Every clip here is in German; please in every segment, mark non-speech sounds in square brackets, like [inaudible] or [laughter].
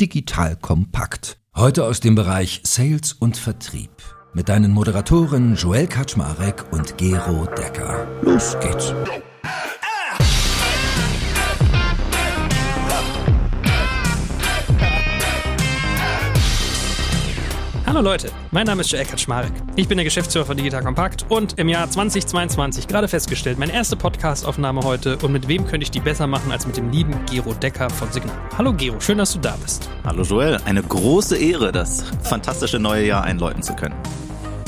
Digital Kompakt. Heute aus dem Bereich Sales und Vertrieb. Mit deinen Moderatoren Joel Kaczmarek und Gero Decker. Los geht's. Hallo Leute, mein Name ist Joel Kaczmarek. Ich bin der Geschäftsführer von Digital Compact und im Jahr 2022 gerade festgestellt, meine erste Podcast-Aufnahme heute und mit wem könnte ich die besser machen als mit dem lieben Gero Decker von Signal. Hallo Gero, schön, dass du da bist. Hallo Joel, eine große Ehre, das fantastische neue Jahr einläuten zu können.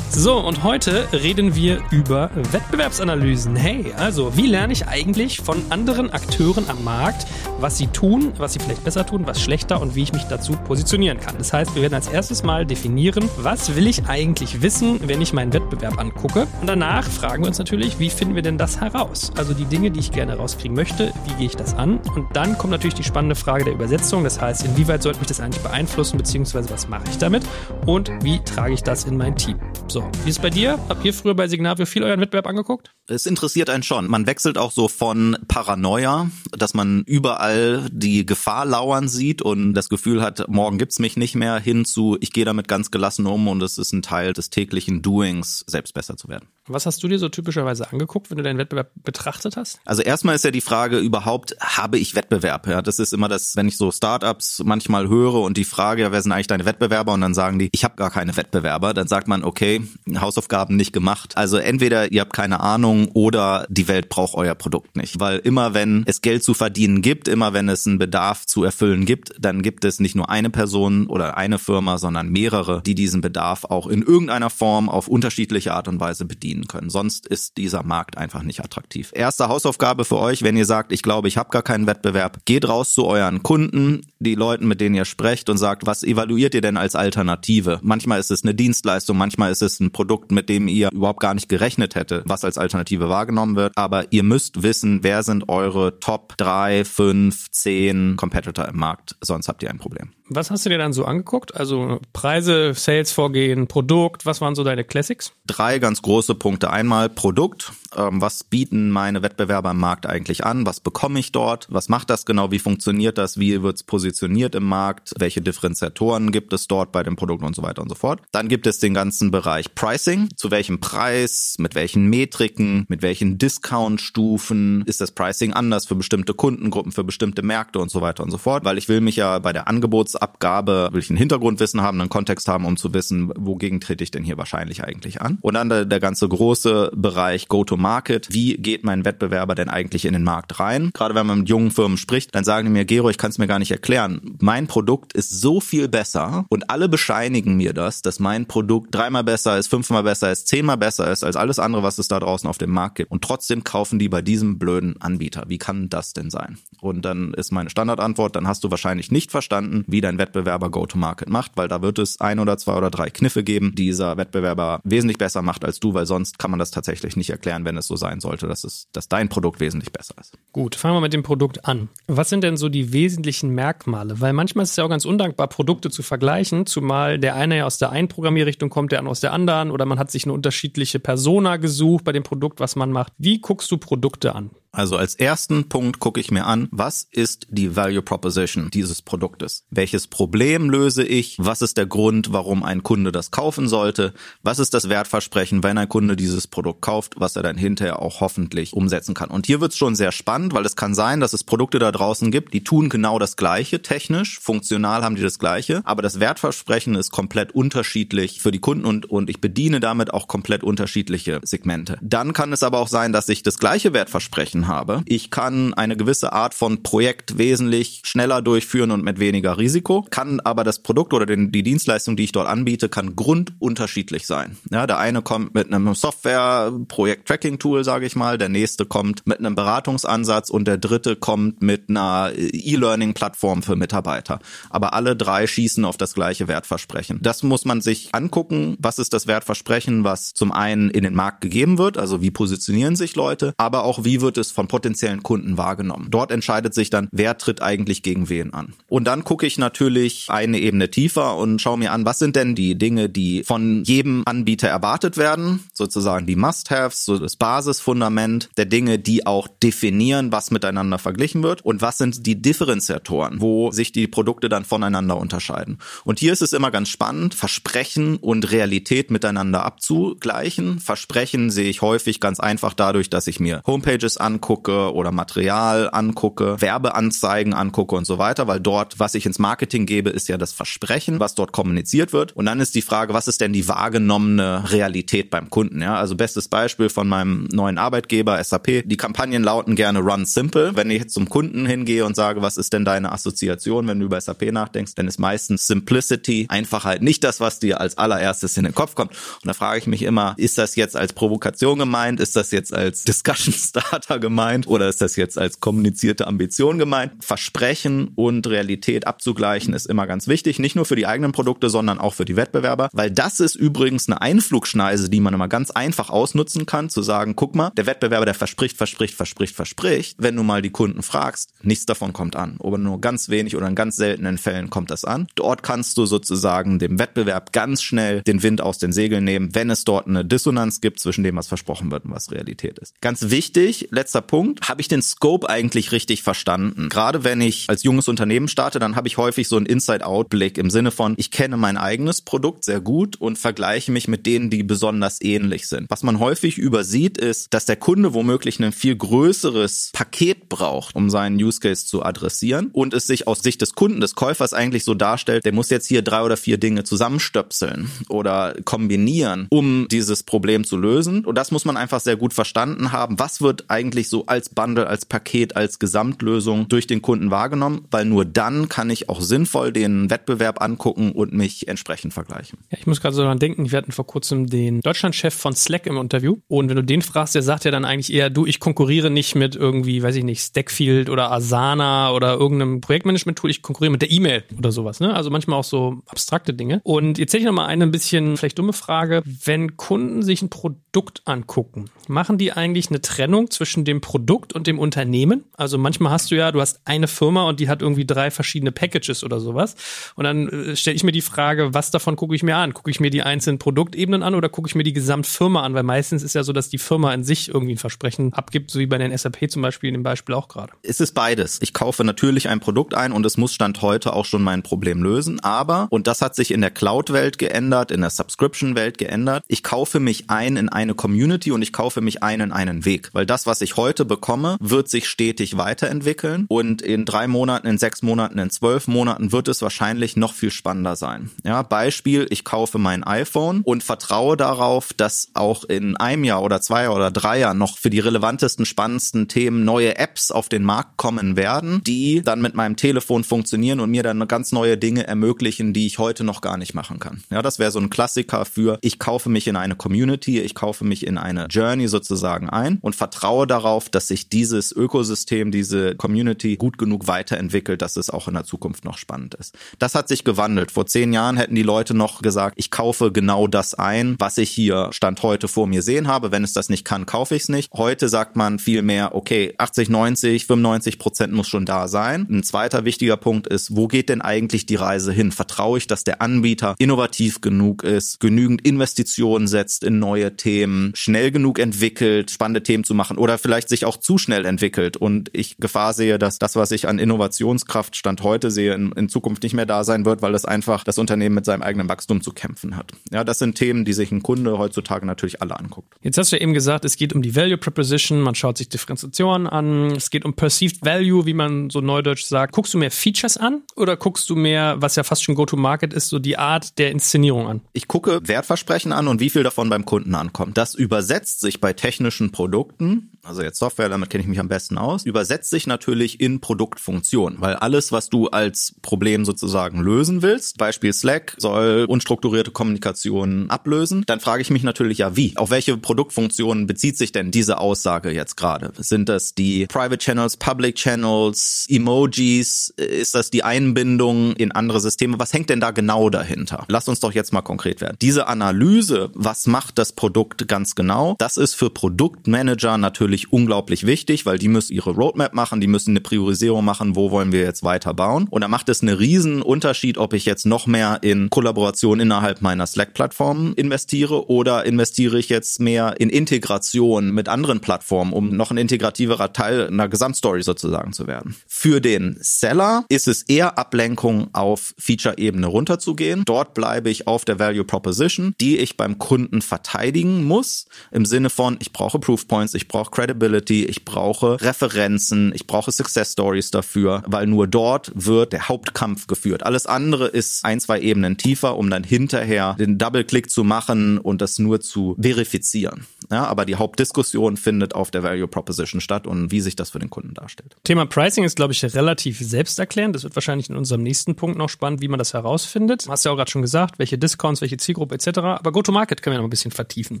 So, und heute reden wir über Wettbewerbsanalysen. Hey, also, wie lerne ich eigentlich von anderen Akteuren am Markt, was sie tun, was sie vielleicht besser tun, was schlechter und wie ich mich dazu positionieren kann? Das heißt, wir werden als erstes mal definieren, was will ich eigentlich wissen, wenn ich meinen Wettbewerb angucke? Und danach fragen wir uns natürlich, wie finden wir denn das heraus? Also die Dinge, die ich gerne rauskriegen möchte, wie gehe ich das an? Und dann kommt natürlich die spannende Frage der Übersetzung. Das heißt, inwieweit sollte mich das eigentlich beeinflussen, beziehungsweise was mache ich damit? Und wie trage ich das in mein Team? So, wie ist bei dir? Habt ihr früher bei Signavio viel euren Wettbewerb angeguckt? Es interessiert einen schon. Man wechselt auch so von Paranoia, dass man überall die Gefahr lauern sieht und das Gefühl hat, morgen gibt's mich nicht mehr, hin zu, ich gehe damit ganz gelassen um und es ist ein Teil des täglichen Doings, selbst besser zu werden. Was hast du dir so typischerweise angeguckt, wenn du deinen Wettbewerb betrachtet hast? Also erstmal ist ja die Frage überhaupt, habe ich Wettbewerb? Ja, das ist immer das, wenn ich so Startups manchmal höre und die Frage, wer sind eigentlich deine Wettbewerber? Und dann sagen die, ich habe gar keine Wettbewerber. Dann sagt man, okay, Hausaufgaben nicht gemacht. Also entweder ihr habt keine Ahnung oder die Welt braucht euer Produkt nicht. Weil immer wenn es Geld zu verdienen gibt, immer wenn es einen Bedarf zu erfüllen gibt, dann gibt es nicht nur eine Person oder eine Firma, sondern mehrere, die diesen Bedarf auch in irgendeiner Form auf unterschiedliche Art und Weise bedienen können. Sonst ist dieser Markt einfach nicht attraktiv. Erste Hausaufgabe für euch, wenn ihr sagt, ich glaube, ich habe gar keinen Wettbewerb, geht raus zu euren Kunden, die Leuten, mit denen ihr sprecht und sagt, was evaluiert ihr denn als Alternative? Manchmal ist es eine Dienstleistung, manchmal ist es ein Produkt, mit dem ihr überhaupt gar nicht gerechnet hätte, was als Alternative wahrgenommen wird. Aber ihr müsst wissen, wer sind eure Top 3, 5, 10 Competitor im Markt. Sonst habt ihr ein Problem. Was hast du dir dann so angeguckt? Also Preise, Sales-Vorgehen, Produkt, was waren so deine Classics? Drei ganz große Punkte. Einmal Produkt. Ähm, was bieten meine Wettbewerber im Markt eigentlich an? Was bekomme ich dort? Was macht das genau? Wie funktioniert das? Wie wird es positioniert im Markt? Welche Differenziatoren gibt es dort bei dem Produkt und so weiter und so fort? Dann gibt es den ganzen Bereich Pricing. Zu welchem Preis? Mit welchen Metriken? Mit welchen Discount-Stufen? Ist das Pricing anders für bestimmte Kundengruppen, für bestimmte Märkte und so weiter und so fort? Weil ich will mich ja bei der Angebotsabgabe, will ich ein Hintergrundwissen haben, einen Kontext haben, um zu wissen, wogegen trete ich denn hier wahrscheinlich eigentlich an? Und dann der, der ganze große Bereich Go-to-Market. Wie geht mein Wettbewerber denn eigentlich in den Markt rein? Gerade wenn man mit jungen Firmen spricht, dann sagen die mir, Gero, ich kann es mir gar nicht erklären. Mein Produkt ist so viel besser und alle bescheinigen mir das, dass mein Produkt dreimal besser ist, fünfmal besser ist, zehnmal besser ist als alles andere, was es da draußen auf dem Markt gibt. Und trotzdem kaufen die bei diesem blöden Anbieter. Wie kann das denn sein? Und dann ist meine Standardantwort, dann hast du wahrscheinlich nicht verstanden, wie dein Wettbewerber Go-to-Market macht, weil da wird es ein oder zwei oder drei Kniffe geben, die dieser Wettbewerber wesentlich besser macht als du, weil sonst kann man das tatsächlich nicht erklären, wenn es so sein sollte, dass es, dass dein Produkt wesentlich besser ist. Gut, fangen wir mit dem Produkt an. Was sind denn so die wesentlichen Merkmale? Weil manchmal ist es ja auch ganz undankbar, Produkte zu vergleichen, zumal der eine ja aus der einen Programmierrichtung kommt, der andere aus der anderen oder man hat sich eine unterschiedliche Persona gesucht bei dem Produkt, was man macht. Wie guckst du Produkte an? Also als ersten Punkt gucke ich mir an, was ist die Value Proposition dieses Produktes? Welches Problem löse ich? Was ist der Grund, warum ein Kunde das kaufen sollte? Was ist das Wertversprechen, wenn ein Kunde dieses Produkt kauft, was er dann hinterher auch hoffentlich umsetzen kann? Und hier wird es schon sehr spannend, weil es kann sein, dass es Produkte da draußen gibt, die tun genau das Gleiche technisch, funktional haben die das Gleiche, aber das Wertversprechen ist komplett unterschiedlich für die Kunden und, und ich bediene damit auch komplett unterschiedliche Segmente. Dann kann es aber auch sein, dass ich das gleiche Wertversprechen habe. Ich kann eine gewisse Art von Projekt wesentlich schneller durchführen und mit weniger Risiko, kann aber das Produkt oder den, die Dienstleistung, die ich dort anbiete, kann grundunterschiedlich sein. Ja, der eine kommt mit einem Software-Projekt-Tracking-Tool, sage ich mal, der nächste kommt mit einem Beratungsansatz und der dritte kommt mit einer E-Learning-Plattform für Mitarbeiter. Aber alle drei schießen auf das gleiche Wertversprechen. Das muss man sich angucken. Was ist das Wertversprechen, was zum einen in den Markt gegeben wird? Also wie positionieren sich Leute? Aber auch wie wird es Homepages von potenziellen Kunden wahrgenommen. Dort entscheidet sich dann, wer tritt eigentlich gegen wen an. Und dann gucke ich natürlich eine Ebene tiefer und schaue mir an, was sind denn die Dinge, die von jedem Anbieter erwartet werden, sozusagen die Must-Haves, so das Basisfundament der Dinge, die auch definieren, was miteinander verglichen wird und was sind die Differenziatoren, wo sich die Produkte dann voneinander unterscheiden. Und hier ist es immer ganz spannend, Versprechen und Realität miteinander abzugleichen. Versprechen sehe ich häufig ganz einfach dadurch, dass ich mir Homepages angucke oder Material angucke, Werbeanzeigen angucke und so weiter, weil dort, was ich ins Marketing gebe, ist ja das Versprechen, was dort kommuniziert wird. Und dann ist die Frage, was ist denn die wahrgenommene Realität beim Kunden? Ja, also bestes Beispiel von meinem neuen Arbeitgeber SAP. Die Kampagnen lauten gerne Run Simple. Wenn ich jetzt zum Kunden hingehe und sage, was ist denn deine Assoziation, wenn du über SAP nachdenkst, dann ist meistens Simplicity einfach halt nicht das, was dir als allererstes in den Kopf kommt. Und da frage ich mich immer, ist das jetzt als Provokation gemeint? Ist das jetzt als [laughs] Discussion Starter gemeint? Oder ist das jetzt als kommunizierte Ambition gemeint? Versprechen und Realität abzugleichen ist immer ganz wichtig. Nicht nur für die eigenen Produkte, sondern auch für die Wettbewerber. Weil das ist übrigens eine Einflugschneise, die man immer ganz einfach ausnutzen kann, zu sagen, guck mal, der Wettbewerber, der verspricht, verspricht, verspricht, verspricht. Wenn du mal die Kunden fragst, nichts davon kommt an. Oder nur ganz wenig oder in ganz seltenen Fällen kommt das an. Dort kannst du sozusagen dem Wettbewerb ganz schnell den Wind aus den Segeln nehmen, wenn es dort eine Dissonanz gibt zwischen dem, was versprochen wird und was Realität ist. Ganz wichtig, letzter Punkt, habe ich den Scope eigentlich richtig verstanden? Gerade wenn ich als junges Unternehmen starte, dann habe ich häufig so einen Inside-Out-Blick im Sinne von, ich kenne mein eigenes Produkt sehr gut und vergleiche mich mit denen, die besonders ähnlich sind. Was man häufig übersieht, ist, dass der Kunde womöglich ein viel größeres Paket braucht, um seinen Use Case zu adressieren und es sich aus Sicht des Kunden, des Käufers eigentlich so darstellt, der muss jetzt hier drei oder vier Dinge zusammenstöpseln oder kombinieren, um dieses Problem zu lösen. Und das muss man einfach sehr gut verstanden haben. Was wird eigentlich so als Bundle, als Paket, als Gesamtlösung durch den Kunden wahrgenommen? Weil nur dann kann ich auch sinnvoll den Wettbewerb angucken und mich entsprechend vergleichen. Ja, ich muss gerade so daran denken, wir hatten vor kurzem den Deutschlandchef von Slack im Interview. Und wenn du den fragst, der sagt ja dann eigentlich eher, du, ich konkurriere nicht mit irgendwie, weiß ich nicht, Stackfield oder Asana oder irgendeinem Projektmanagement-Tool, ich konkurriere mit der E-Mail oder sowas. Ne? Also manchmal auch so abstrakte Dinge. Und jetzt hätte ich noch mal eine ein bisschen vielleicht dumme Frage. Wenn Kunden sich ein Produkt angucken, machen die eigentlich eine Trennung zwischen dem Produkt und dem Unternehmen? Also manchmal hast du ja, du hast eine Firma und die hat irgendwie drei verschiedene Packages oder sowas. Und dann äh, stelle ich mir die Frage, was davon gucke ich mir an? Gucke ich mir die einzelnen Produktebenen an oder gucke ich mir die Gesamtfirma an? Weil meistens ist ja so, dass die Firma in sich irgendwie ein Versprechen abgibt, so wie bei den SAP zum Beispiel in dem Beispiel auch gerade. Es ist beides. Ich kaufe natürlich ein Produkt ein und es muss Stand heute auch schon mein Problem lösen. Aber, und das hat sich in der Cloud-Welt geändert, in der Subscription-Welt geändert, ich kaufe mich ein in eine Community und ich kaufe mich ein in einen Weg. Weil das, was ich heute bekomme, wird sich stetig weiterentwickeln und in drei Monaten, in sechs Monaten, in zwölf Monaten wird es wahrscheinlich noch viel spannender sein. Ja, Beispiel, ich kaufe mein iPhone und vertraue darauf, dass auch in einem Jahr oder zwei oder drei Jahren noch für die relevantesten, spannendsten Themen neue Apps auf den Markt kommen werden, die dann mit meinem Telefon funktionieren und mir dann ganz neue Dinge ermöglichen, die ich heute noch gar nicht machen kann. Ja, das wäre so ein Klassiker für, ich kaufe mich in eine Community, ich kaufe mich in eine Journey sozusagen ein und vertraue darauf, dass sich dieses Ökosystem, diese Community gut genug weiterentwickelt, dass es auch in der Zukunft noch spannend ist. Das hat sich gewandelt. Vor zehn Jahren hätten die Leute noch gesagt, ich kaufe genau das ein, was ich hier Stand heute vor mir sehen habe. Wenn es das nicht kann, kaufe ich es nicht. Heute sagt man viel okay, 80, 90, 95 Prozent muss schon da sein. Ein zweiter wichtiger Punkt ist, wo geht denn eigentlich die Reise hin? Vertraue ich, dass der Anbieter innovativ genug ist, genügend Investitionen setzt in neue Themen, schnell genug entwickelt, spannende Themen zu machen oder vielleicht sich auch zu schnell entwickelt und ich Gefahr sehe, dass das, was ich an Innovationskraft Stand heute sehe, in, in Zukunft nicht mehr da sein wird, weil das einfach das Unternehmen mit seinem eigenen Wachstum zu kämpfen hat. Ja, das sind Themen, die sich ein Kunde heutzutage natürlich alle anguckt. Jetzt hast du ja eben gesagt, es geht um die Value Proposition, man schaut sich Differenzierungen an, es geht um Perceived Value, wie man so neudeutsch sagt. Guckst du mehr Features an oder guckst du mehr, was ja fast schon Go-to-Market ist, so die Art der Inszenierung an? Ich gucke Wertversprechen an und wie viel davon beim Kunden ankommt. Das übersetzt sich bei technischen Produkten also jetzt Software, damit kenne ich mich am besten aus, übersetzt sich natürlich in Produktfunktion, weil alles, was du als Problem sozusagen lösen willst, Beispiel Slack, soll unstrukturierte Kommunikation ablösen, dann frage ich mich natürlich ja, wie? Auf welche Produktfunktionen bezieht sich denn diese Aussage jetzt gerade? Sind das die Private Channels, Public Channels, Emojis? Ist das die Einbindung in andere Systeme? Was hängt denn da genau dahinter? Lass uns doch jetzt mal konkret werden. Diese Analyse, was macht das Produkt ganz genau, das ist für Produktmanager natürlich unglaublich wichtig, weil die müssen ihre Roadmap machen, die müssen eine Priorisierung machen, wo wollen wir jetzt weiter bauen. Und da macht es einen riesen Unterschied, ob ich jetzt noch mehr in Kollaboration innerhalb meiner Slack-Plattform investiere oder investiere ich jetzt mehr in Integration mit anderen Plattformen, um noch ein integrativerer Teil einer Gesamtstory sozusagen zu werden. Für den Seller ist es eher Ablenkung auf Feature-Ebene runterzugehen. Dort bleibe ich auf der Value Proposition, die ich beim Kunden verteidigen muss, im Sinne von, ich brauche Proof Points, ich brauche Credibility, ich brauche Referenzen, ich brauche Success Stories dafür, weil nur dort wird der Hauptkampf geführt. Alles andere ist ein, zwei Ebenen tiefer, um dann hinterher den Double-Click zu machen und das nur zu verifizieren. Ja, aber die Hauptdiskussion findet auf der Value Proposition statt und wie sich das für den Kunden darstellt. Thema Pricing ist, glaube ich, relativ selbsterklärend. Das wird wahrscheinlich in unserem nächsten Punkt noch spannend, wie man das herausfindet. Du hast ja auch gerade schon gesagt, welche Discounts, welche Zielgruppe etc. Aber Go-to-Market können wir noch ein bisschen vertiefen.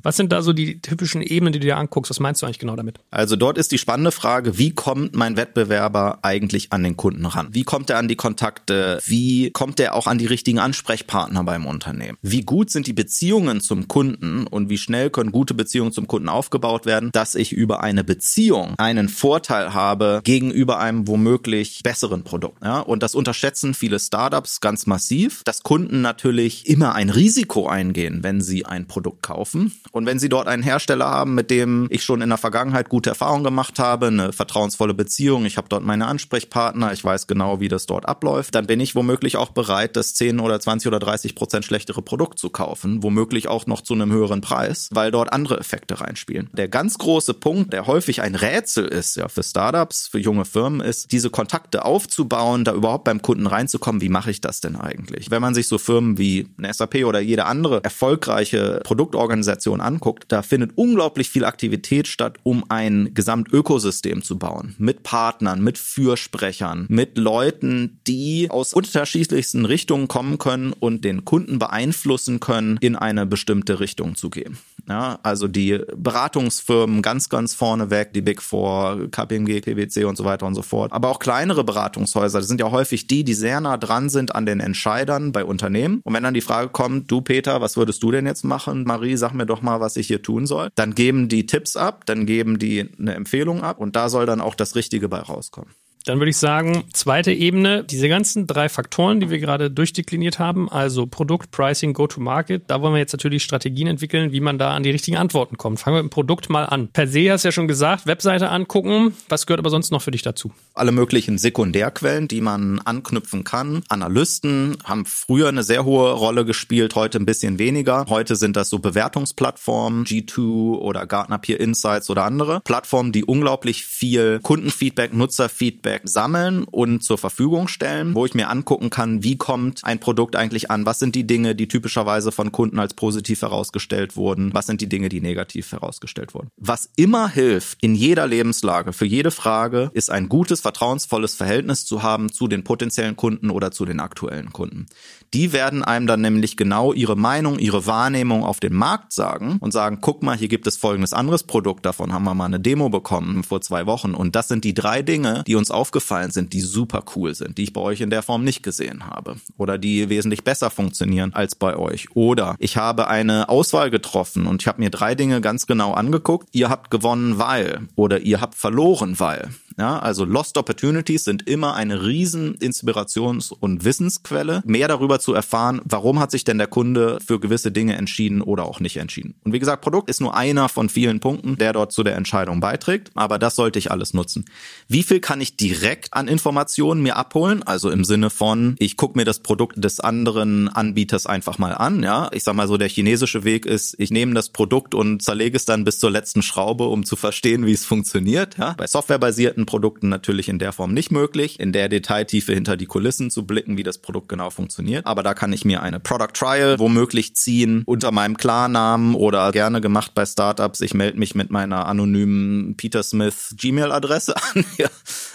Was sind da so die typischen Ebenen, die du dir anguckst? Was meinst du eigentlich genau damit? Also dort ist die spannende Frage, wie kommt mein Wettbewerber eigentlich an den Kunden ran? Wie kommt er an die Kontakte? Wie kommt er auch an die richtigen Ansprechpartner beim Unternehmen? Wie gut sind die Beziehungen zum Kunden und wie schnell können gute Beziehungen zum Kunden aufgebaut werden, dass ich über eine Beziehung einen Vorteil habe gegenüber einem womöglich besseren Produkt. Ja? Und das unterschätzen viele Startups ganz massiv, dass Kunden natürlich immer ein Risiko eingehen, wenn sie ein Produkt kaufen. Und wenn sie dort einen Hersteller haben, mit dem ich schon in der Vergangenheit gute Erfahrungen gemacht habe, eine vertrauensvolle Beziehung, ich habe dort meine Ansprechpartner, ich weiß genau, wie das dort abläuft, dann bin ich womöglich auch bereit, das 10 oder 20 oder 30 Prozent schlechtere Produkt zu kaufen, womöglich auch noch zu einem höheren Preis, weil dort andere Effekte reinspielen spielen. Der ganz große Punkt, der häufig ein Rätsel ist, ja, für Startups, für junge Firmen, ist, diese Kontakte aufzubauen, da überhaupt beim Kunden reinzukommen. Wie mache ich das denn eigentlich? Wenn man sich so Firmen wie eine SAP oder jede andere erfolgreiche Produktorganisation anguckt, da findet unglaublich viel Aktivität statt, um ein Gesamtökosystem zu bauen. Mit Partnern, mit Fürsprechern, mit Leuten, die aus unterschiedlichsten Richtungen kommen können und den Kunden beeinflussen können, in eine bestimmte Richtung zu gehen. Ja, also die Beratungsfirmen ganz, ganz vorne weg, die Big Four, KPMG, PwC und so weiter und so fort. Aber auch kleinere Beratungshäuser, das sind ja häufig die, die sehr nah dran sind an den Entscheidern bei Unternehmen. Und wenn dann die Frage kommt, du Peter, was würdest du denn jetzt machen? Marie, sag mir doch mal, was ich hier tun soll. Dann geben die Tipps ab, dann geben die eine Empfehlung ab und da soll dann auch das Richtige bei rauskommen. Dann würde ich sagen, zweite Ebene, diese ganzen drei Faktoren, die wir gerade durchdekliniert haben, also Produkt, Pricing, Go-to-Market, da wollen wir jetzt natürlich Strategien entwickeln, wie man da an die richtigen Antworten kommt. Fangen wir mit dem Produkt mal an. Per se hast du ja schon gesagt, Webseite angucken. Was gehört aber sonst noch für dich dazu? Alle möglichen Sekundärquellen, die man anknüpfen kann. Analysten haben früher eine sehr hohe Rolle gespielt, heute ein bisschen weniger. Heute sind das so Bewertungsplattformen, G2 oder Gartner Peer Insights oder andere Plattformen, die unglaublich viel Kundenfeedback, Nutzerfeedback Feedback sammeln und zur Verfügung stellen, wo ich mir angucken kann, wie kommt ein Produkt eigentlich an, was sind die Dinge, die typischerweise von Kunden als positiv herausgestellt wurden, was sind die Dinge, die negativ herausgestellt wurden. Was immer hilft in jeder Lebenslage, für jede Frage, ist ein gutes, vertrauensvolles Verhältnis zu haben zu den potenziellen Kunden oder zu den aktuellen Kunden. Die werden einem dann nämlich genau ihre Meinung, ihre Wahrnehmung auf den Markt sagen und sagen, guck mal, hier gibt es folgendes anderes Produkt, davon haben wir mal eine Demo bekommen vor zwei Wochen. Und das sind die drei Dinge, die uns aufgefallen sind, die super cool sind, die ich bei euch in der Form nicht gesehen habe. Oder die wesentlich besser funktionieren als bei euch. Oder ich habe eine Auswahl getroffen und ich habe mir drei Dinge ganz genau angeguckt. Ihr habt gewonnen, weil. Oder ihr habt verloren, weil. Ja, also Lost Opportunities sind immer eine riesen Inspirations- und Wissensquelle. Mehr darüber zu erfahren, warum hat sich denn der Kunde für gewisse Dinge entschieden oder auch nicht entschieden. Und wie gesagt, Produkt ist nur einer von vielen Punkten, der dort zu der Entscheidung beiträgt. Aber das sollte ich alles nutzen. Wie viel kann ich direkt an Informationen mir abholen? Also im Sinne von, ich gucke mir das Produkt des anderen Anbieters einfach mal an. Ja, ich sag mal so, der chinesische Weg ist, ich nehme das Produkt und zerlege es dann bis zur letzten Schraube, um zu verstehen, wie es funktioniert. Ja, bei softwarebasierten Produkten natürlich in der Form nicht möglich, in der Detailtiefe hinter die Kulissen zu blicken, wie das Produkt genau funktioniert. Aber da kann ich mir eine Product Trial womöglich ziehen unter meinem Klarnamen oder gerne gemacht bei Startups. Ich melde mich mit meiner anonymen Peter Smith Gmail-Adresse [laughs] an,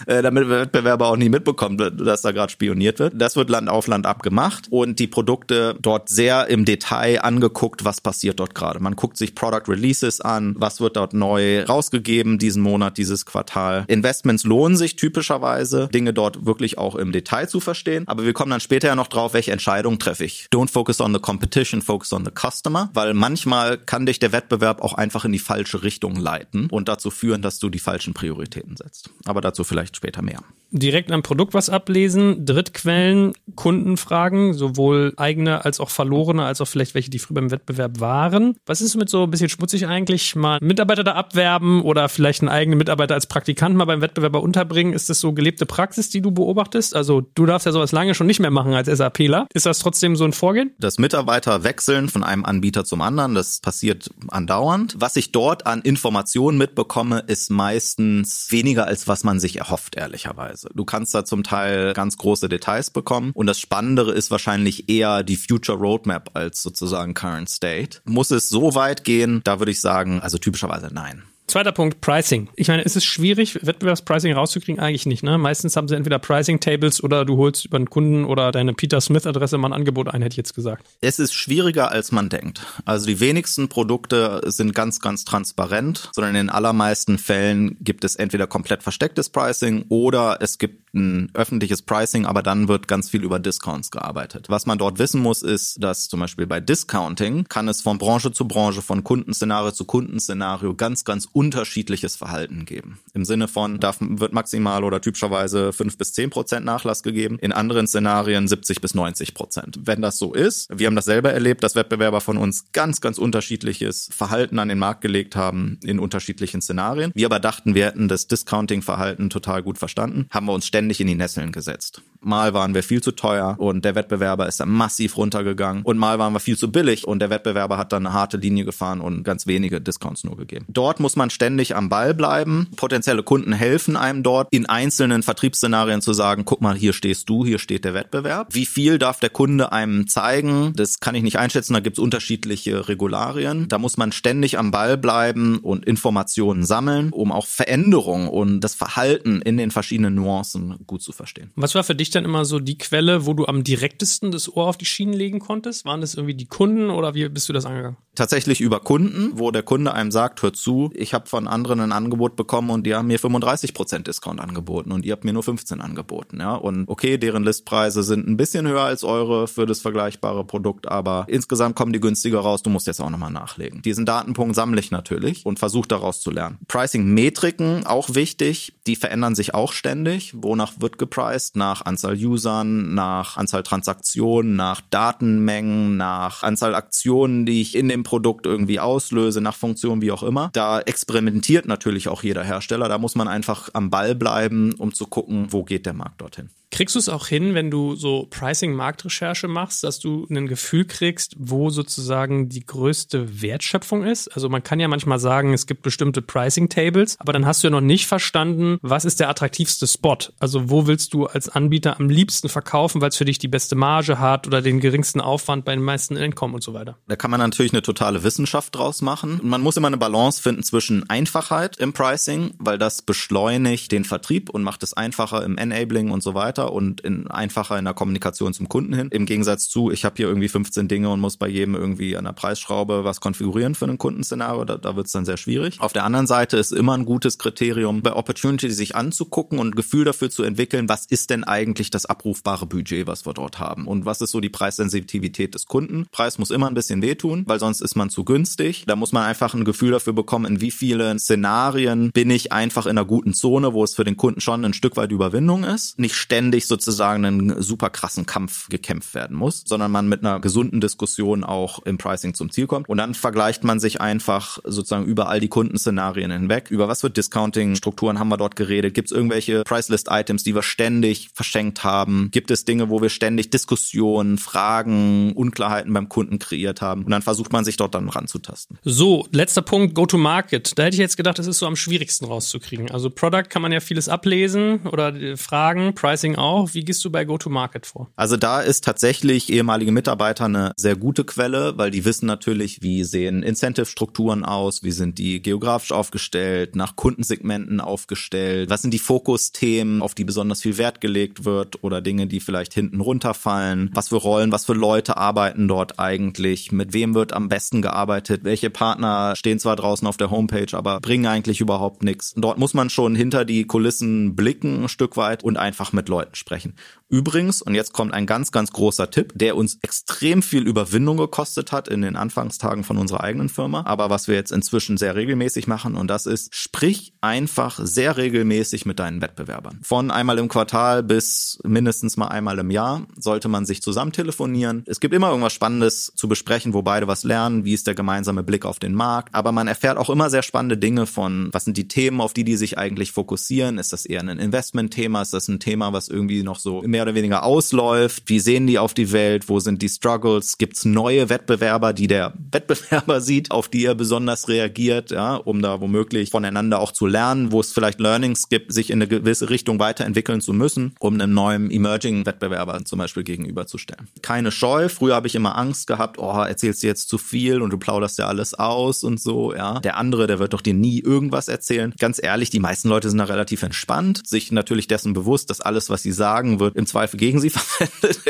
äh, damit der Wettbewerber auch nicht mitbekommt, dass da gerade spioniert wird. Das wird Land auf Land abgemacht und die Produkte dort sehr im Detail angeguckt, was passiert dort gerade. Man guckt sich Product Releases an, was wird dort neu rausgegeben diesen Monat, dieses Quartal. Investment Investments lohnen sich typischerweise, Dinge dort wirklich auch im Detail zu verstehen. Aber wir kommen dann später ja noch drauf, welche Entscheidungen treffe ich. Don't focus on the competition, focus on the customer, weil manchmal kann dich der Wettbewerb auch einfach in die falsche Richtung leiten und dazu führen, dass du die falschen Prioritäten setzt. Aber dazu vielleicht später mehr direkt am Produkt was ablesen, Drittquellen, Kundenfragen, sowohl eigene als auch verlorene, als auch vielleicht welche, die früher im Wettbewerb waren. Was ist mit so ein bisschen schmutzig eigentlich? Mal Mitarbeiter da abwerben oder vielleicht einen eigenen Mitarbeiter als Praktikant mal beim Wettbewerber unterbringen? Ist das so gelebte Praxis, die du beobachtest? Also du darfst ja sowas lange schon nicht mehr machen als SAPler. Ist das trotzdem so ein Vorgehen? Das Mitarbeiter wechseln von einem Anbieter zum anderen, das passiert andauernd. Was ich dort an Informationen mitbekomme, ist meistens weniger als was man sich erhofft, ehrlicherweise. Du kannst da zum Teil ganz große Details bekommen. Und das Spannendere ist wahrscheinlich eher die Future Roadmap als sozusagen Current State. Muss es so weit gehen? Da würde ich sagen, also typischerweise nein. Zweiter Punkt, Pricing. Ich meine, ist es schwierig, Wettbewerbspricing rauszukriegen? Eigentlich nicht. Ne? Meistens haben sie entweder Pricing-Tables oder du holst über einen Kunden oder deine Peter Smith-Adresse mal ein Angebot ein, hätte ich jetzt gesagt. Es ist schwieriger, als man denkt. Also die wenigsten Produkte sind ganz, ganz transparent, sondern in den allermeisten Fällen gibt es entweder komplett verstecktes Pricing oder es gibt ein öffentliches Pricing, aber dann wird ganz viel über Discounts gearbeitet. Was man dort wissen muss, ist, dass zum Beispiel bei Discounting kann es von Branche zu Branche, von Kundenszenario zu Kundenszenario ganz, ganz unterschiedliches Verhalten geben. Im Sinne von, da wird maximal oder typischerweise fünf bis zehn Prozent Nachlass gegeben, in anderen Szenarien 70 bis 90 Prozent. Wenn das so ist, wir haben das selber erlebt, dass Wettbewerber von uns ganz, ganz unterschiedliches Verhalten an den Markt gelegt haben in unterschiedlichen Szenarien. Wir aber dachten, wir hätten das Discounting-Verhalten total gut verstanden, haben wir uns ständig in die Nesseln gesetzt. Mal waren wir viel zu teuer und der Wettbewerber ist dann massiv runtergegangen und mal waren wir viel zu billig und der Wettbewerber hat dann eine harte Linie gefahren und ganz wenige Discounts nur gegeben. Dort muss man ständig am Ball bleiben. Potenzielle Kunden helfen einem dort in einzelnen Vertriebsszenarien zu sagen, guck mal, hier stehst du, hier steht der Wettbewerb. Wie viel darf der Kunde einem zeigen? Das kann ich nicht einschätzen, da gibt es unterschiedliche Regularien. Da muss man ständig am Ball bleiben und Informationen sammeln, um auch Veränderungen und das Verhalten in den verschiedenen Nuancen gut zu verstehen. Was war für dich dann immer so die Quelle, wo du am direktesten das Ohr auf die Schienen legen konntest? Waren das irgendwie die Kunden oder wie bist du das angegangen? Tatsächlich über Kunden, wo der Kunde einem sagt, hör zu, ich habe von anderen ein Angebot bekommen und die haben mir 35% Discount angeboten und ihr habt mir nur 15 angeboten, ja. Und okay, deren Listpreise sind ein bisschen höher als eure für das vergleichbare Produkt, aber insgesamt kommen die günstiger raus, du musst jetzt auch nochmal nachlegen. Diesen Datenpunkt sammle ich natürlich und versuche daraus zu lernen. Pricing-Metriken, auch wichtig, die verändern sich auch ständig. Wonach wird gepriced? Nach Anzahl Usern, nach Anzahl Transaktionen, nach Datenmengen, nach Anzahl Aktionen, die ich in dem Produkt irgendwie auslöse, nach Funktionen, wie auch immer. Da experimentiert natürlich auch jeder Hersteller. Da muss man einfach am Ball bleiben, um zu gucken, wo geht der Markt dorthin. Kriegst du es auch hin, wenn du so Pricing-Marktrecherche machst, dass du ein Gefühl kriegst, wo sozusagen die größte Wertschöpfung ist? Also man kann ja manchmal sagen, es gibt bestimmte Pricing-Tables, aber dann hast du ja noch nicht verstanden, was ist der attraktivste Spot? Also wo willst du als Anbieter am liebsten verkaufen, weil es für dich die beste Marge hat oder den geringsten Aufwand bei den meisten Einkommen und so weiter? Da kann man natürlich eine totale Wissenschaft draus machen. Und man muss immer eine Balance finden zwischen Einfachheit im Pricing, weil das beschleunigt den Vertrieb und macht es einfacher im Enabling und so weiter leichter und in, einfacher in der Kommunikation zum Kunden hin. Im Gegensatz zu, ich habe hier irgendwie 15 Dinge und muss bei jedem irgendwie an der Preisschraube was konfigurieren für ein Kundenszenario. Da, da wird es dann sehr schwierig. Auf der anderen Seite ist immer ein gutes Kriterium, bei Opportunity sich anzugucken und ein Gefühl dafür zu entwickeln, was ist denn eigentlich das abrufbare Budget, was wir dort haben und was ist so die Preissensitivität des Kunden. Preis muss immer ein bisschen wehtun, weil sonst ist man zu günstig. Da muss man einfach ein Gefühl dafür bekommen, in wie vielen Szenarien bin ich einfach in einer guten Zone, wo es für den Kunden schon ein Stück weit Überwindung ist. Nicht ständig ständig sozusagen einen super krassen Kampf gekämpft werden muss, sondern man mit einer gesunden Diskussion auch im Pricing zum Ziel kommt. Und dann vergleicht man sich einfach sozusagen über all die Kundenszenarien hinweg. Über was für Discounting-Strukturen haben wir dort geredet? Gibt es irgendwelche Pricelist-Items, die wir ständig verschenkt haben? Gibt es Dinge, wo wir ständig Diskussionen, Fragen, Unklarheiten beim Kunden kreiert haben? Und dann versucht man sich dort dann ranzutasten. So, letzter Punkt, Go-to-Market. Da hätte ich jetzt gedacht, das ist so am schwierigsten rauszukriegen. Also Product kann man ja vieles ablesen oder Fragen, Pricing auch. Wie gehst du bei Go-to-Market vor? Also da ist tatsächlich ehemalige Mitarbeiter eine sehr gute Quelle, weil die wissen natürlich, wie sehen Incentive-Strukturen aus, wie sind die geografisch aufgestellt, nach Kundensegmenten aufgestellt, was sind die Fokusthemen, auf die besonders viel Wert gelegt wird oder Dinge, die vielleicht hinten runterfallen, was für Rollen, was für Leute arbeiten dort eigentlich, mit wem wird am besten gearbeitet, welche Partner stehen zwar draußen auf der Homepage, aber bringen eigentlich überhaupt nichts. Dort muss man schon hinter die Kulissen blicken ein Stück weit und einfach mit Leuten sprechen. Übrigens, und jetzt kommt ein ganz, ganz großer Tipp, der uns extrem viel Überwindung gekostet hat in den Anfangstagen von unserer eigenen Firma, aber was wir jetzt inzwischen sehr regelmäßig machen, und das ist, sprich einfach sehr regelmäßig mit deinen Wettbewerbern. Von einmal im Quartal bis mindestens mal einmal im Jahr sollte man sich zusammen telefonieren. Es gibt immer irgendwas Spannendes zu besprechen, wo beide was lernen, wie ist der gemeinsame Blick auf den Markt, aber man erfährt auch immer sehr spannende Dinge von, was sind die Themen, auf die die sich eigentlich fokussieren? Ist das eher ein Investmentthema? Ist das ein Thema, was irgendwie noch so mehr oder weniger ausläuft? Wie sehen die auf die Welt? Wo sind die Struggles? Gibt es neue Wettbewerber, die der [laughs] Wettbewerber sieht, auf die er besonders reagiert, ja, um da womöglich voneinander auch zu lernen, wo es vielleicht Learnings gibt, sich in eine gewisse Richtung weiterentwickeln zu müssen, um einem neuen Emerging Wettbewerber zum Beispiel gegenüberzustellen. Keine Scheu. Früher habe ich immer Angst gehabt, oh, erzählst du jetzt zu viel und du plauderst ja alles aus und so, ja. Der andere, der wird doch dir nie irgendwas erzählen. Ganz ehrlich, die meisten Leute sind da relativ entspannt, sich natürlich dessen bewusst, dass alles, was sie sagen, wird im Zweifel gegen sie [laughs] verwendet.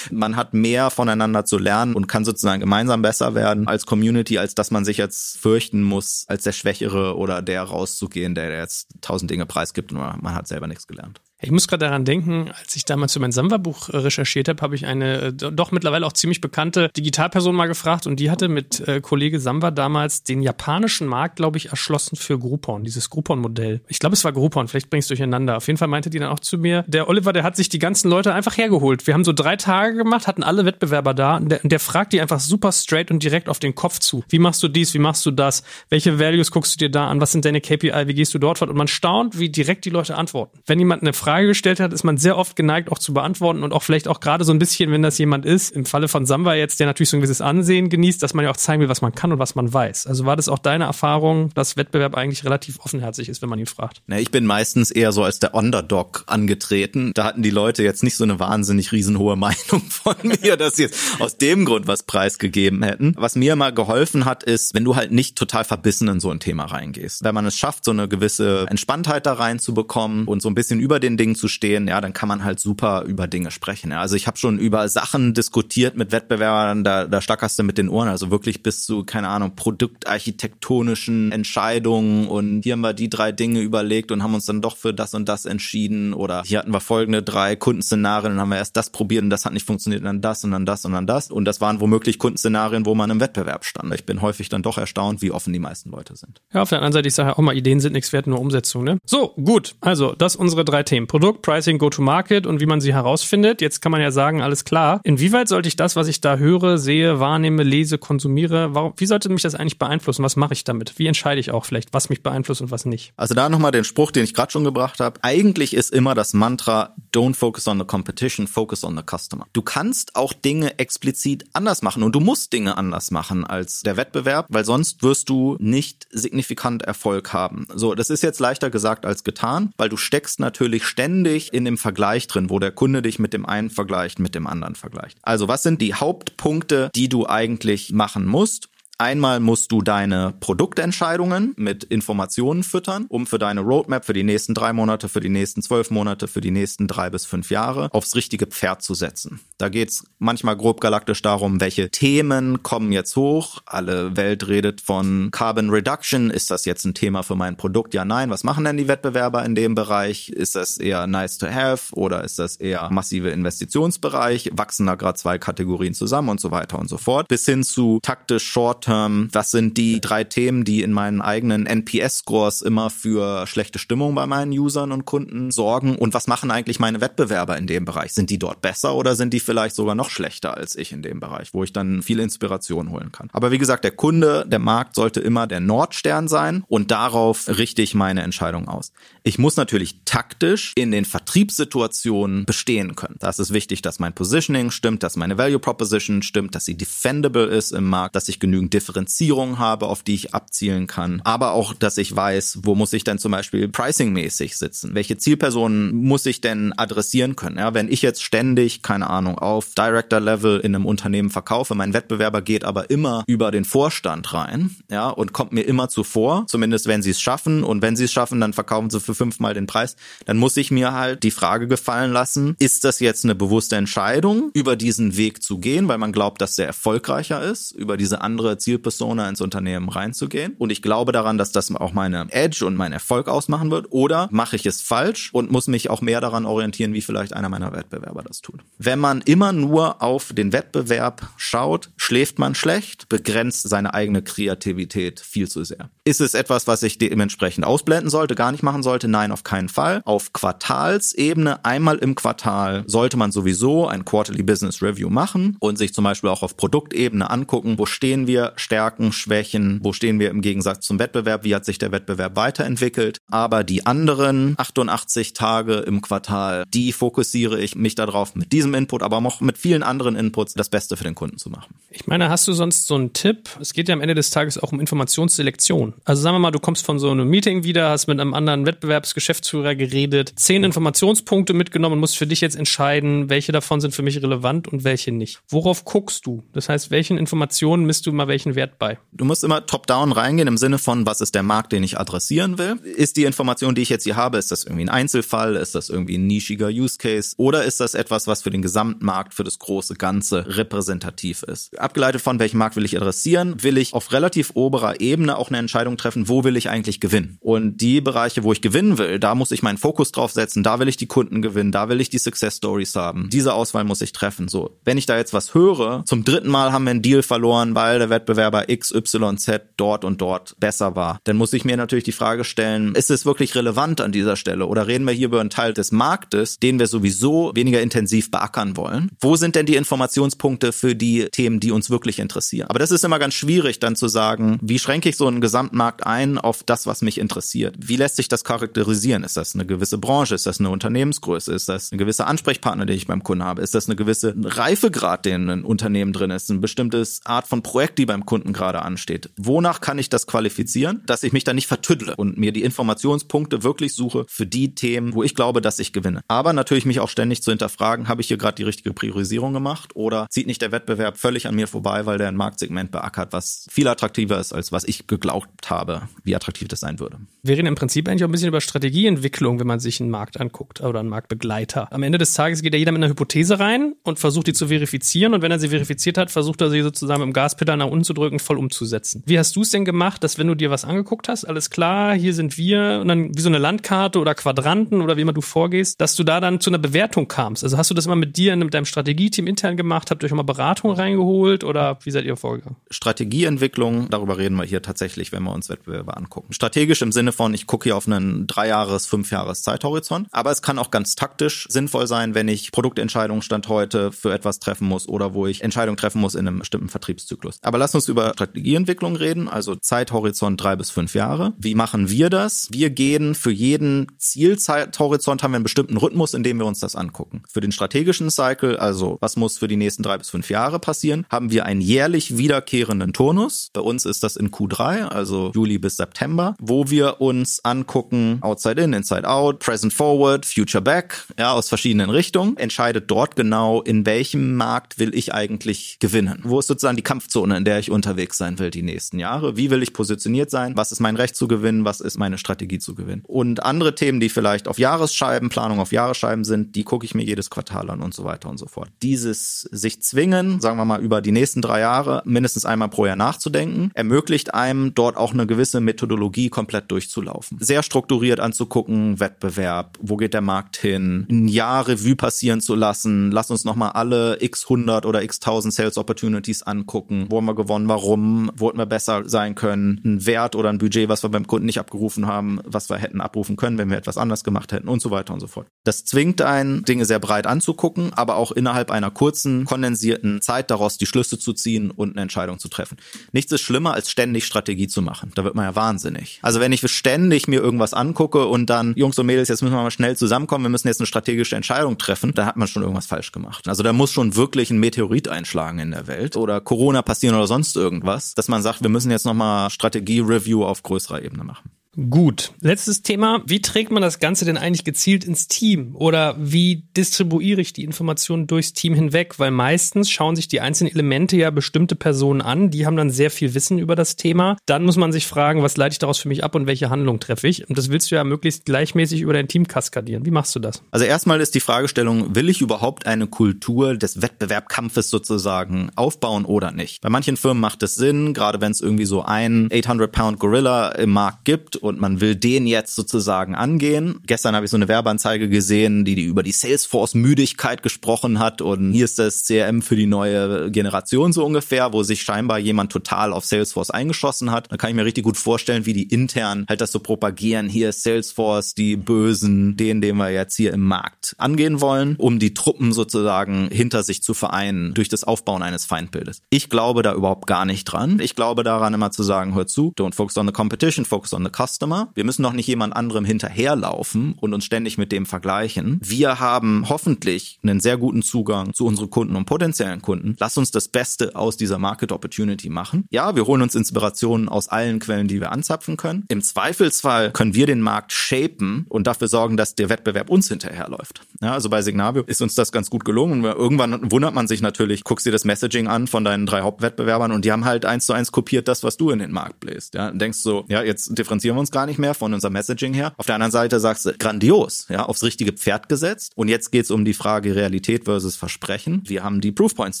Man hat mehr voneinander zu lernen und kann sozusagen gemeinsam besser werden als Community, als dass man sich jetzt fürchten muss, als der Schwächere oder der rauszugehen, der jetzt tausend Dinge preisgibt und man hat selber nichts gelernt. Ich muss gerade daran denken, als ich damals für mein Samba-Buch äh, recherchiert habe, habe ich eine äh, doch mittlerweile auch ziemlich bekannte Digitalperson mal gefragt und die hatte mit äh, Kollege Samba damals den japanischen Markt, glaube ich, erschlossen für Groupon, dieses Groupon-Modell. Ich glaube, es war Groupon, vielleicht bringst du durcheinander. Auf jeden Fall meinte die dann auch zu mir, der Oliver, der hat sich die ganzen Leute einfach hergeholt. Wir haben so drei Tage gemacht, hatten alle Wettbewerber da und der, der fragt die einfach super straight und direkt auf den Kopf zu. Wie machst du dies, wie machst du das? Welche Values guckst du dir da an? Was sind deine KPI? Wie gehst du dort fort? Und man staunt, wie direkt die Leute antworten. Wenn jemand eine Frage Frage gestellt hat, ist man sehr oft geneigt, auch zu beantworten und auch vielleicht auch gerade so ein bisschen, wenn das jemand ist, im Falle von Samba jetzt, der natürlich so ein gewisses Ansehen genießt, dass man ja auch zeigen will, was man kann und was man weiß. Also war das auch deine Erfahrung, dass Wettbewerb eigentlich relativ offenherzig ist, wenn man ihn fragt? Na, ich bin meistens eher so als der Underdog angetreten. Da hatten die Leute jetzt nicht so eine wahnsinnig riesenhohe [laughs] Meinung von mir, dass sie jetzt aus dem Grund was preisgegeben hätten. Was mir mal geholfen hat, ist, wenn du halt nicht total verbissen in so ein Thema reingehst. Wenn man es schafft, so eine gewisse Entspanntheit da reinzubekommen und so ein bisschen über den Dingen zu stehen, ja, dann kann man halt super über Dinge sprechen. Ja. Also ich habe schon über Sachen diskutiert mit Wettbewerbern, da, da stackerst du mit den Ohren, also wirklich bis zu, keine Ahnung, produktarchitektonischen Entscheidungen und hier haben wir die drei Dinge überlegt und haben uns dann doch für das und das entschieden oder hier hatten wir folgende drei Kundenszenarien und haben wir erst das probiert und das hat nicht funktioniert und dann das und dann das und dann das und das waren womöglich Kundenszenarien, wo man im Wettbewerb stand. Ich bin häufig dann doch erstaunt, wie offen die meisten Leute sind. Ja, auf der anderen Seite, ich sage auch mal, Ideen sind nichts wert, nur Umsetzung. Ne? So, gut, also das unsere drei Themen. Produkt, Pricing, Go-to-Market und wie man sie herausfindet. Jetzt kann man ja sagen, alles klar. Inwieweit sollte ich das, was ich da höre, sehe, wahrnehme, lese, konsumiere, warum, wie sollte mich das eigentlich beeinflussen? Was mache ich damit? Wie entscheide ich auch vielleicht, was mich beeinflusst und was nicht? Also da nochmal den Spruch, den ich gerade schon gebracht habe. Eigentlich ist immer das Mantra, don't focus on the competition, focus on the customer. Du kannst auch Dinge explizit anders machen und du musst Dinge anders machen als der Wettbewerb, weil sonst wirst du nicht signifikant Erfolg haben. So, das ist jetzt leichter gesagt als getan, weil du steckst natürlich ständig in dem Vergleich drin, wo der Kunde dich mit dem einen vergleicht, mit dem anderen vergleicht. Also was sind die Hauptpunkte, die du eigentlich machen musst? Einmal musst du deine Produktentscheidungen mit Informationen füttern, um für deine Roadmap für die nächsten drei Monate, für die nächsten zwölf Monate, für die nächsten drei bis fünf Jahre aufs richtige Pferd zu setzen. Da geht's manchmal grob galaktisch darum, welche Themen kommen jetzt hoch. Alle Welt redet von Carbon Reduction. Ist das jetzt ein Thema für mein Produkt? Ja, nein. Was machen denn die Wettbewerber in dem Bereich? Ist das eher nice to have oder ist das eher massive Investitionsbereich? Wachsen da gerade zwei Kategorien zusammen und so weiter und so fort. Bis hin zu taktisch Short Term, was sind die drei Themen, die in meinen eigenen NPS-Scores immer für schlechte Stimmung bei meinen Usern und Kunden sorgen und was machen eigentlich meine Wettbewerber in dem Bereich? Sind die dort besser oder sind die vielleicht sogar noch schlechter als ich in dem Bereich, wo ich dann viel Inspiration holen kann? Aber wie gesagt, der Kunde, der Markt sollte immer der Nordstern sein und darauf richte ich meine Entscheidung aus. Ich muss natürlich taktisch in den Vertriebssituationen bestehen können. Da ist wichtig, dass mein Positioning stimmt, dass meine Value Proposition stimmt, dass sie defendable ist im Markt, dass ich genügend Differenzierung habe, auf die ich abzielen kann, aber auch, dass ich weiß, wo muss ich denn zum Beispiel pricingmäßig sitzen? Welche Zielpersonen muss ich denn adressieren können? Ja, wenn ich jetzt ständig, keine Ahnung, auf Director-Level in einem Unternehmen verkaufe, mein Wettbewerber geht aber immer über den Vorstand rein, ja, und kommt mir immer zuvor, zumindest wenn sie es schaffen und wenn sie es schaffen, dann verkaufen sie für fünfmal den Preis, dann muss ich mir halt die Frage gefallen lassen, ist das jetzt eine bewusste Entscheidung, über diesen Weg zu gehen, weil man glaubt, dass der erfolgreicher ist, über diese andere Zielpersona ins Unternehmen reinzugehen und ich glaube daran, dass das auch meine Edge und mein Erfolg ausmachen wird oder mache ich es falsch und muss mich auch mehr daran orientieren, wie vielleicht einer meiner Wettbewerber das tut. Wenn man immer nur auf den Wettbewerb schaut, schläft man schlecht, begrenzt seine eigene Kreativität viel zu sehr. Ist es etwas, was ich dementsprechend ausblenden sollte, gar nicht machen sollte? Nein, auf keinen Fall. Auf Quartalsebene, einmal im Quartal, sollte man sowieso ein Quarterly Business Review machen und sich zum Beispiel auch auf Produktebene angucken, wo stehen wir, Stärken, Schwächen, wo stehen wir im Gegensatz zum Wettbewerb, wie hat sich der Wettbewerb weiterentwickelt. Aber die anderen 88 Tage im Quartal, die fokussiere ich mich darauf, mit diesem Input, aber auch mit vielen anderen Inputs das Beste für den Kunden zu machen. Ich meine, hast du sonst so einen Tipp? Es geht ja am Ende des Tages auch um Informationsselektion. Also sagen wir mal, du kommst von so einem Meeting wieder, hast mit einem anderen Wettbewerbsgeschäftsführer geredet, zehn Informationspunkte mitgenommen und musst für dich jetzt entscheiden, welche davon sind für mich relevant und welche nicht. Worauf guckst du? Das heißt, welchen Informationen misst du mal welchen Wert bei? Du musst immer top-down reingehen im Sinne von, was ist der Markt, den ich adressieren will? Ist die Information, die ich jetzt hier habe, ist das irgendwie ein Einzelfall? Ist das irgendwie ein nischiger Use Case? Oder ist das etwas, was für den Gesamtmarkt, für das große Ganze repräsentativ ist? Abgeleitet von welchem Markt will ich adressieren, will ich auf relativ oberer Ebene auch eine Entscheidung treffen, wo will ich eigentlich gewinnen? Und die Bereiche, wo ich gewinnen will, da muss ich meinen Fokus drauf setzen, da will ich die Kunden gewinnen, da will ich die Success Stories haben. Diese Auswahl muss ich treffen. So, wenn ich da jetzt was höre, zum dritten Mal haben wir einen Deal verloren, weil der Wettbewerber XYZ dort und dort besser war, dann muss ich mir natürlich die Frage stellen, ist es wirklich relevant an dieser Stelle oder reden wir hier über einen Teil des Marktes, den wir sowieso weniger intensiv beackern wollen? Wo sind denn die Informationspunkte für die Themen, die uns wirklich interessieren? Aber das ist immer ganz schwierig dann zu sagen, wie schränke ich so einen Gesamtmarkt ein auf das, was mich interessiert? Wie lässt sich das charakterisieren? Ist das eine gewisse Branche? Ist das eine Unternehmensgröße? Ist das ein gewisser Ansprechpartner, den ich beim Kunden habe? Ist das eine gewisse Reifegrad, den ein Unternehmen drin ist? Ein bestimmtes Art von Projekt, die beim Kunden gerade ansteht? Wonach kann ich das qualifizieren, dass ich mich da nicht vertüdle und mir die Informationspunkte wirklich suche für die Themen, wo ich glaube, dass ich gewinne? Aber natürlich mich auch ständig zu hinterfragen, habe ich hier gerade die richtige Priorisierung gemacht oder zieht nicht der Wettbewerb völlig an mir vorbei, weil der ein Marktsegment beackert, was viel attraktiver ist, als was ich geglaubt habe, wie attraktiv das sein würde. Wir reden im Prinzip eigentlich auch ein bisschen über Strategieentwicklung, wenn man sich einen Markt anguckt oder einen Marktbegleiter. Am Ende des Tages geht ja jeder mit einer Hypothese rein und versucht die zu verifizieren und wenn er sie verifiziert hat, versucht er sie sozusagen mit dem Gaspedal nach unten zu voll umzusetzen. Wie hast du es denn gemacht, dass wenn du dir was angeguckt hast, alles klar, hier sind wir und dann wie so eine Landkarte oder Quadranten oder wie immer du vorgehst, dass du da dann zu einer Bewertung kamst? Also hast du das immer mit dir, mit deinem Strategieteam intern gemacht? Habt ihr euch mal Beratung reingeholt oder wie seid ihr vorgegangen? Strategieentwicklung, darüber reden wir hier tatsächlich, wenn wir uns Wettbewerber angucken. Strategisch im Sinne von, ich gucke hier auf einen Dreijahres-, Fünfjahres-Zeithorizont, aber es kann auch ganz taktisch sinnvoll sein, wenn ich Produktentscheidungen Stand heute für etwas treffen muss oder wo ich Entscheidungen treffen muss in einem bestimmten Vertriebszyklus. Aber lass uns über Strategieentwicklung reden, also Zeithorizont drei bis fünf Jahre. Wie machen wir das? Wir gehen für jeden Zielzeithorizont haben wir einen bestimmten Rhythmus, in dem wir uns das angucken. Für den strategischen Cycle, also was muss für die nächsten drei bis fünf Jahre passieren, haben wir einen jährlich wiederkehrenden Turnus. Bei uns ist das in Q3, also Juli bis September, wo wir uns angucken, Outside In, Inside Out, Present Forward, Future Back, ja, aus verschiedenen Richtungen, entscheidet dort genau, in welchem Markt will ich eigentlich gewinnen. Wo ist sozusagen die Kampfzone, in der ich unterwegs sein will die nächsten Jahre? Wie will ich positioniert sein? Was ist mein Recht zu gewinnen? Was ist meine Strategie zu gewinnen? Und andere Themen, die vielleicht auf Jahresscheiben, Planung auf Jahresscheiben sind, die gucke ich mir jedes Quartal an und so weiter und so fort. Dieses sich zwingen, sagen wir mal, über die nächsten drei Jahre mindestens einmal pro Jahr nachzudenken, ermöglicht einem dort auch eine gewisse Methodologie komplett durchzulaufen. Sehr strukturiert anzugucken, Wettbewerb, wo geht der Markt hin, ein Jahr Revue passieren zu lassen, lass uns nochmal alle x 100 oder x 1000 Sales Opportunities angucken, wo haben wir gewonnen, warum, wo hätten wir besser sein können, ein Wert oder ein Budget, was wir beim Kunden nicht abgerufen haben, was wir hätten abrufen können, wenn wir etwas anders gemacht hätten und so weiter und so fort. Das zwingt einen, Dinge sehr breit anzugucken, aber auch innerhalb einer kurzen, kondensierten Zeit daraus die Schlüsse zu ziehen und eine Entscheidung zu treffen. Nichts ist schlimmer, als ständig Strategie zu machen. Da wird man ja wahnsinnig. Also wenn ich ständig mir irgendwas angucke und dann, Jungs und Mädels, jetzt müssen wir mal schnell zusammenkommen, wir müssen jetzt eine strategische Entscheidung treffen, da hat man schon irgendwas falsch gemacht. Also da muss schon wirklich ein Meteorit einschlagen in der Welt oder Corona passieren oder sonst irgendwas, dass man sagt, wir müssen jetzt nochmal Strategie-Review auf größerer Ebene machen. Gut. Letztes Thema. Wie trägt man das Ganze denn eigentlich gezielt ins Team? Oder wie distribuiere ich die Informationen durchs Team hinweg? Weil meistens schauen sich die einzelnen Elemente ja bestimmte Personen an. Die haben dann sehr viel Wissen über das Thema. Dann muss man sich fragen, was leite ich daraus für mich ab und welche Handlung treffe ich? Und das willst du ja möglichst gleichmäßig über dein Team kaskadieren. Wie machst du das? Also erstmal ist die Fragestellung, will ich überhaupt eine Kultur des Wettbewerbkampfes sozusagen aufbauen oder nicht? Bei manchen Firmen macht es Sinn, gerade wenn es irgendwie so ein 800-Pound Gorilla im Markt gibt und man will den jetzt sozusagen angehen. Gestern habe ich so eine Werbeanzeige gesehen, die, die über die Salesforce-Müdigkeit gesprochen hat und hier ist das CRM für die neue Generation so ungefähr, wo sich scheinbar jemand total auf Salesforce eingeschossen hat. Da kann ich mir richtig gut vorstellen, wie die intern halt das so propagieren. Hier ist Salesforce, die Bösen, den, den wir jetzt hier im Markt angehen wollen, um die Truppen sozusagen hinter sich zu vereinen durch das Aufbauen eines Feindbildes. Ich glaube da überhaupt gar nicht dran. Ich glaube daran immer zu sagen, hör zu, don't focus on the competition, focus on the customer. Customer. Wir müssen doch nicht jemand anderem hinterherlaufen und uns ständig mit dem vergleichen. Wir haben hoffentlich einen sehr guten Zugang zu unseren Kunden und potenziellen Kunden. Lass uns das Beste aus dieser Market Opportunity machen. Ja, wir holen uns Inspirationen aus allen Quellen, die wir anzapfen können. Im Zweifelsfall können wir den Markt shapen und dafür sorgen, dass der Wettbewerb uns hinterherläuft. Ja, also bei Signavio ist uns das ganz gut gelungen. Irgendwann wundert man sich natürlich, guckst dir das Messaging an von deinen drei Hauptwettbewerbern und die haben halt eins zu eins kopiert das, was du in den Markt bläst. Ja, denkst so, ja, jetzt differenzieren wir uns gar nicht mehr von unserem Messaging her. Auf der anderen Seite sagst du, grandios, ja, aufs richtige Pferd gesetzt. Und jetzt geht's um die Frage Realität versus Versprechen. Wir haben die Proofpoints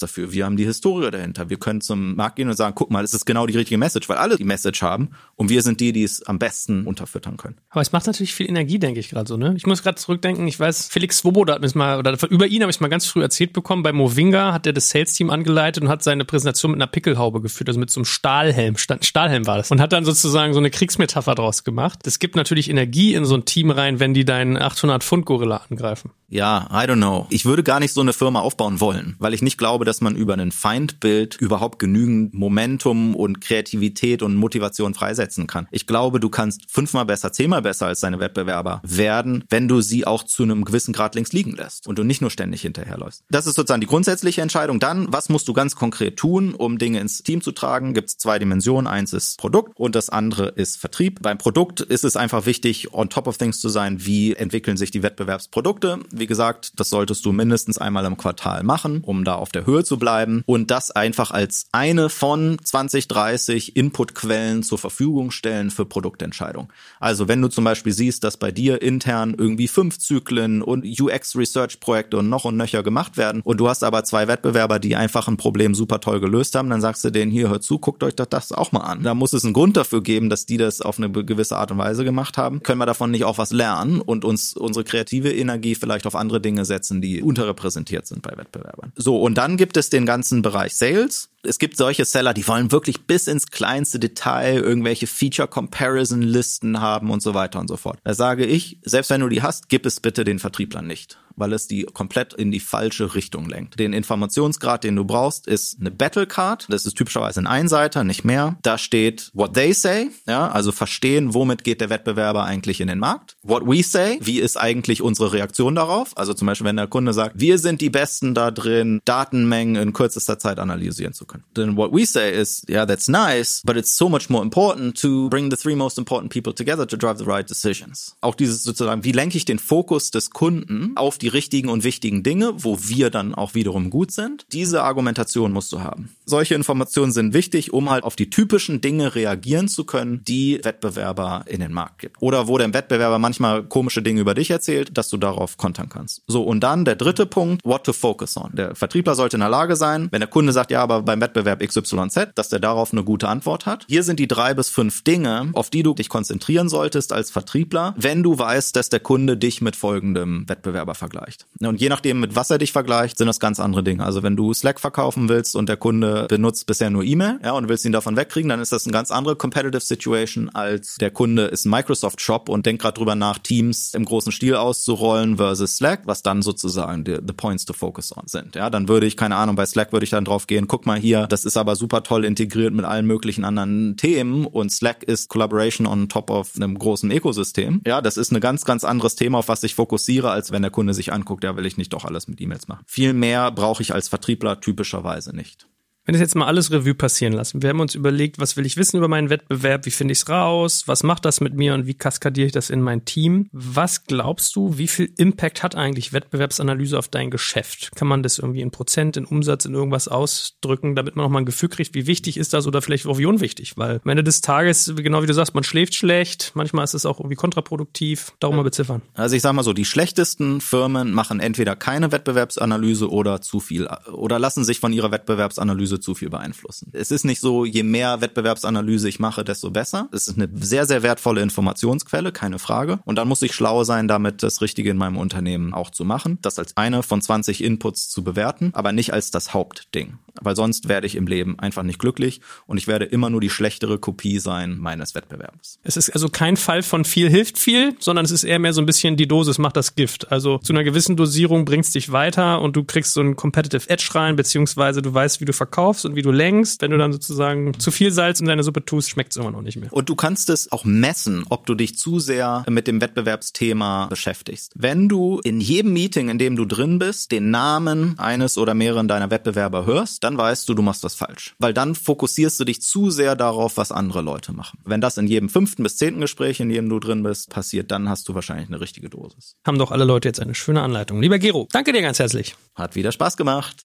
dafür, wir haben die Historie dahinter. Wir können zum Markt gehen und sagen, guck mal, es ist genau die richtige Message, weil alle die Message haben und wir sind die, die es am besten unterfüttern können. Aber es macht natürlich viel Energie, denke ich gerade so, ne? Ich muss gerade zurückdenken, ich weiß, Felix Swoboda hat mir mal, oder über ihn habe ich mal ganz früh erzählt bekommen, bei Movinga hat er das Sales-Team angeleitet und hat seine Präsentation mit einer Pickelhaube geführt, also mit so einem Stahlhelm, Stahlhelm war das. Und hat dann sozusagen so eine Kriegsmetapher draus gemacht. Es gibt natürlich Energie in so ein Team rein, wenn die deinen 800 Pfund Gorilla angreifen. Ja, I don't know. Ich würde gar nicht so eine Firma aufbauen wollen, weil ich nicht glaube, dass man über ein Feindbild überhaupt genügend Momentum und Kreativität und Motivation freisetzen kann. Ich glaube, du kannst fünfmal besser, zehnmal besser als deine Wettbewerber werden, wenn du sie auch zu einem gewissen Grad links liegen lässt und du nicht nur ständig hinterherläufst. Das ist sozusagen die grundsätzliche Entscheidung. Dann, was musst du ganz konkret tun, um Dinge ins Team zu tragen? Gibt es zwei Dimensionen. Eins ist Produkt und das andere ist Vertrieb. Beim Produkt ist es einfach wichtig, on top of things zu sein. Wie entwickeln sich die Wettbewerbsprodukte? Wie gesagt, das solltest du mindestens einmal im Quartal machen, um da auf der Höhe zu bleiben und das einfach als eine von 20, 30 Inputquellen zur Verfügung stellen für Produktentscheidungen. Also wenn du zum Beispiel siehst, dass bei dir intern irgendwie fünf Zyklen und UX-Research-Projekte und noch und nöcher gemacht werden und du hast aber zwei Wettbewerber, die einfach ein Problem super toll gelöst haben, dann sagst du denen hier, hört zu, guckt euch das, das auch mal an. Da muss es einen Grund dafür geben, dass die das auf eine gewisse Art und Weise gemacht haben. Können wir davon nicht auch was lernen und uns unsere kreative Energie vielleicht auf andere Dinge setzen, die unterrepräsentiert sind bei Wettbewerbern. So, und dann gibt es den ganzen Bereich Sales. Es gibt solche Seller, die wollen wirklich bis ins kleinste Detail irgendwelche Feature-Comparison-Listen haben und so weiter und so fort. Da sage ich, selbst wenn du die hast, gib es bitte den Vertrieblern nicht weil es die komplett in die falsche Richtung lenkt. Den Informationsgrad, den du brauchst, ist eine Battle Card. Das ist typischerweise ein Einseiter, nicht mehr. Da steht what they say, ja, also verstehen, womit geht der Wettbewerber eigentlich in den Markt. What we say, wie ist eigentlich unsere Reaktion darauf? Also zum Beispiel, wenn der Kunde sagt, wir sind die Besten da drin, Datenmengen in kürzester Zeit analysieren zu können. Then what we say is, yeah, that's nice, but it's so much more important to bring the three most important people together to drive the right decisions. Auch dieses sozusagen, wie lenke ich den Fokus des Kunden auf die richtigen und wichtigen Dinge, wo wir dann auch wiederum gut sind. Diese Argumentation musst du haben. Solche Informationen sind wichtig, um halt auf die typischen Dinge reagieren zu können, die Wettbewerber in den Markt gibt. Oder wo der Wettbewerber manchmal komische Dinge über dich erzählt, dass du darauf kontern kannst. So, und dann der dritte Punkt, what to focus on. Der Vertriebler sollte in der Lage sein, wenn der Kunde sagt, ja, aber beim Wettbewerb XYZ, dass der darauf eine gute Antwort hat. Hier sind die drei bis fünf Dinge, auf die du dich konzentrieren solltest als Vertriebler, wenn du weißt, dass der Kunde dich mit folgendem Wettbewerber vergleicht vergleicht. Und je nachdem, mit was er dich vergleicht, sind das ganz andere Dinge. Also wenn du Slack verkaufen willst und der Kunde benutzt bisher nur E-Mail, ja, und willst ihn davon wegkriegen, dann ist das eine ganz andere Competitive Situation als der Kunde ist ein Microsoft Shop und denkt gerade drüber nach, Teams im großen Stil auszurollen versus Slack, was dann sozusagen die, the points to focus on sind. Ja, dann würde ich, keine Ahnung, bei Slack würde ich dann drauf gehen, guck mal hier, das ist aber super toll integriert mit allen möglichen anderen Themen und Slack ist Collaboration on top of einem großen Ökosystem. Ja, das ist ein ganz, ganz anderes Thema, auf was ich fokussiere, als wenn der Kunde sich anguckt, ja, will ich nicht doch alles mit E-Mails machen. Viel mehr brauche ich als Vertriebler typischerweise nicht. Wenn ich jetzt mal alles Revue passieren lassen, wir haben uns überlegt, was will ich wissen über meinen Wettbewerb, wie finde ich es raus, was macht das mit mir und wie kaskadiere ich das in mein Team? Was glaubst du, wie viel Impact hat eigentlich Wettbewerbsanalyse auf dein Geschäft? Kann man das irgendwie in Prozent, in Umsatz, in irgendwas ausdrücken, damit man nochmal ein Gefühl kriegt, wie wichtig ist das oder vielleicht auch wie unwichtig? Weil am Ende des Tages, genau wie du sagst, man schläft schlecht, manchmal ist es auch irgendwie kontraproduktiv. Darum mal beziffern. Also ich sag mal so, die schlechtesten Firmen machen entweder keine Wettbewerbsanalyse oder zu viel oder lassen sich von ihrer Wettbewerbsanalyse zu viel beeinflussen. Es ist nicht so, je mehr Wettbewerbsanalyse ich mache, desto besser. Es ist eine sehr, sehr wertvolle Informationsquelle, keine Frage. Und dann muss ich schlau sein, damit das Richtige in meinem Unternehmen auch zu machen. Das als eine von 20 Inputs zu bewerten, aber nicht als das Hauptding weil sonst werde ich im Leben einfach nicht glücklich und ich werde immer nur die schlechtere Kopie sein meines Wettbewerbs. Es ist also kein Fall von viel hilft viel, sondern es ist eher mehr so ein bisschen die Dosis macht das Gift. Also zu einer gewissen Dosierung bringst dich weiter und du kriegst so ein Competitive Edge rein, beziehungsweise du weißt, wie du verkaufst und wie du lenkst. Wenn du dann sozusagen zu viel Salz in deine Suppe tust, schmeckt es immer noch nicht mehr. Und du kannst es auch messen, ob du dich zu sehr mit dem Wettbewerbsthema beschäftigst. Wenn du in jedem Meeting, in dem du drin bist, den Namen eines oder mehreren deiner Wettbewerber hörst, dann weißt du, du machst das falsch. Weil dann fokussierst du dich zu sehr darauf, was andere Leute machen. Wenn das in jedem fünften bis zehnten Gespräch, in dem du drin bist, passiert, dann hast du wahrscheinlich eine richtige Dosis. Haben doch alle Leute jetzt eine schöne Anleitung. Lieber Gero, danke dir ganz herzlich. Hat wieder Spaß gemacht.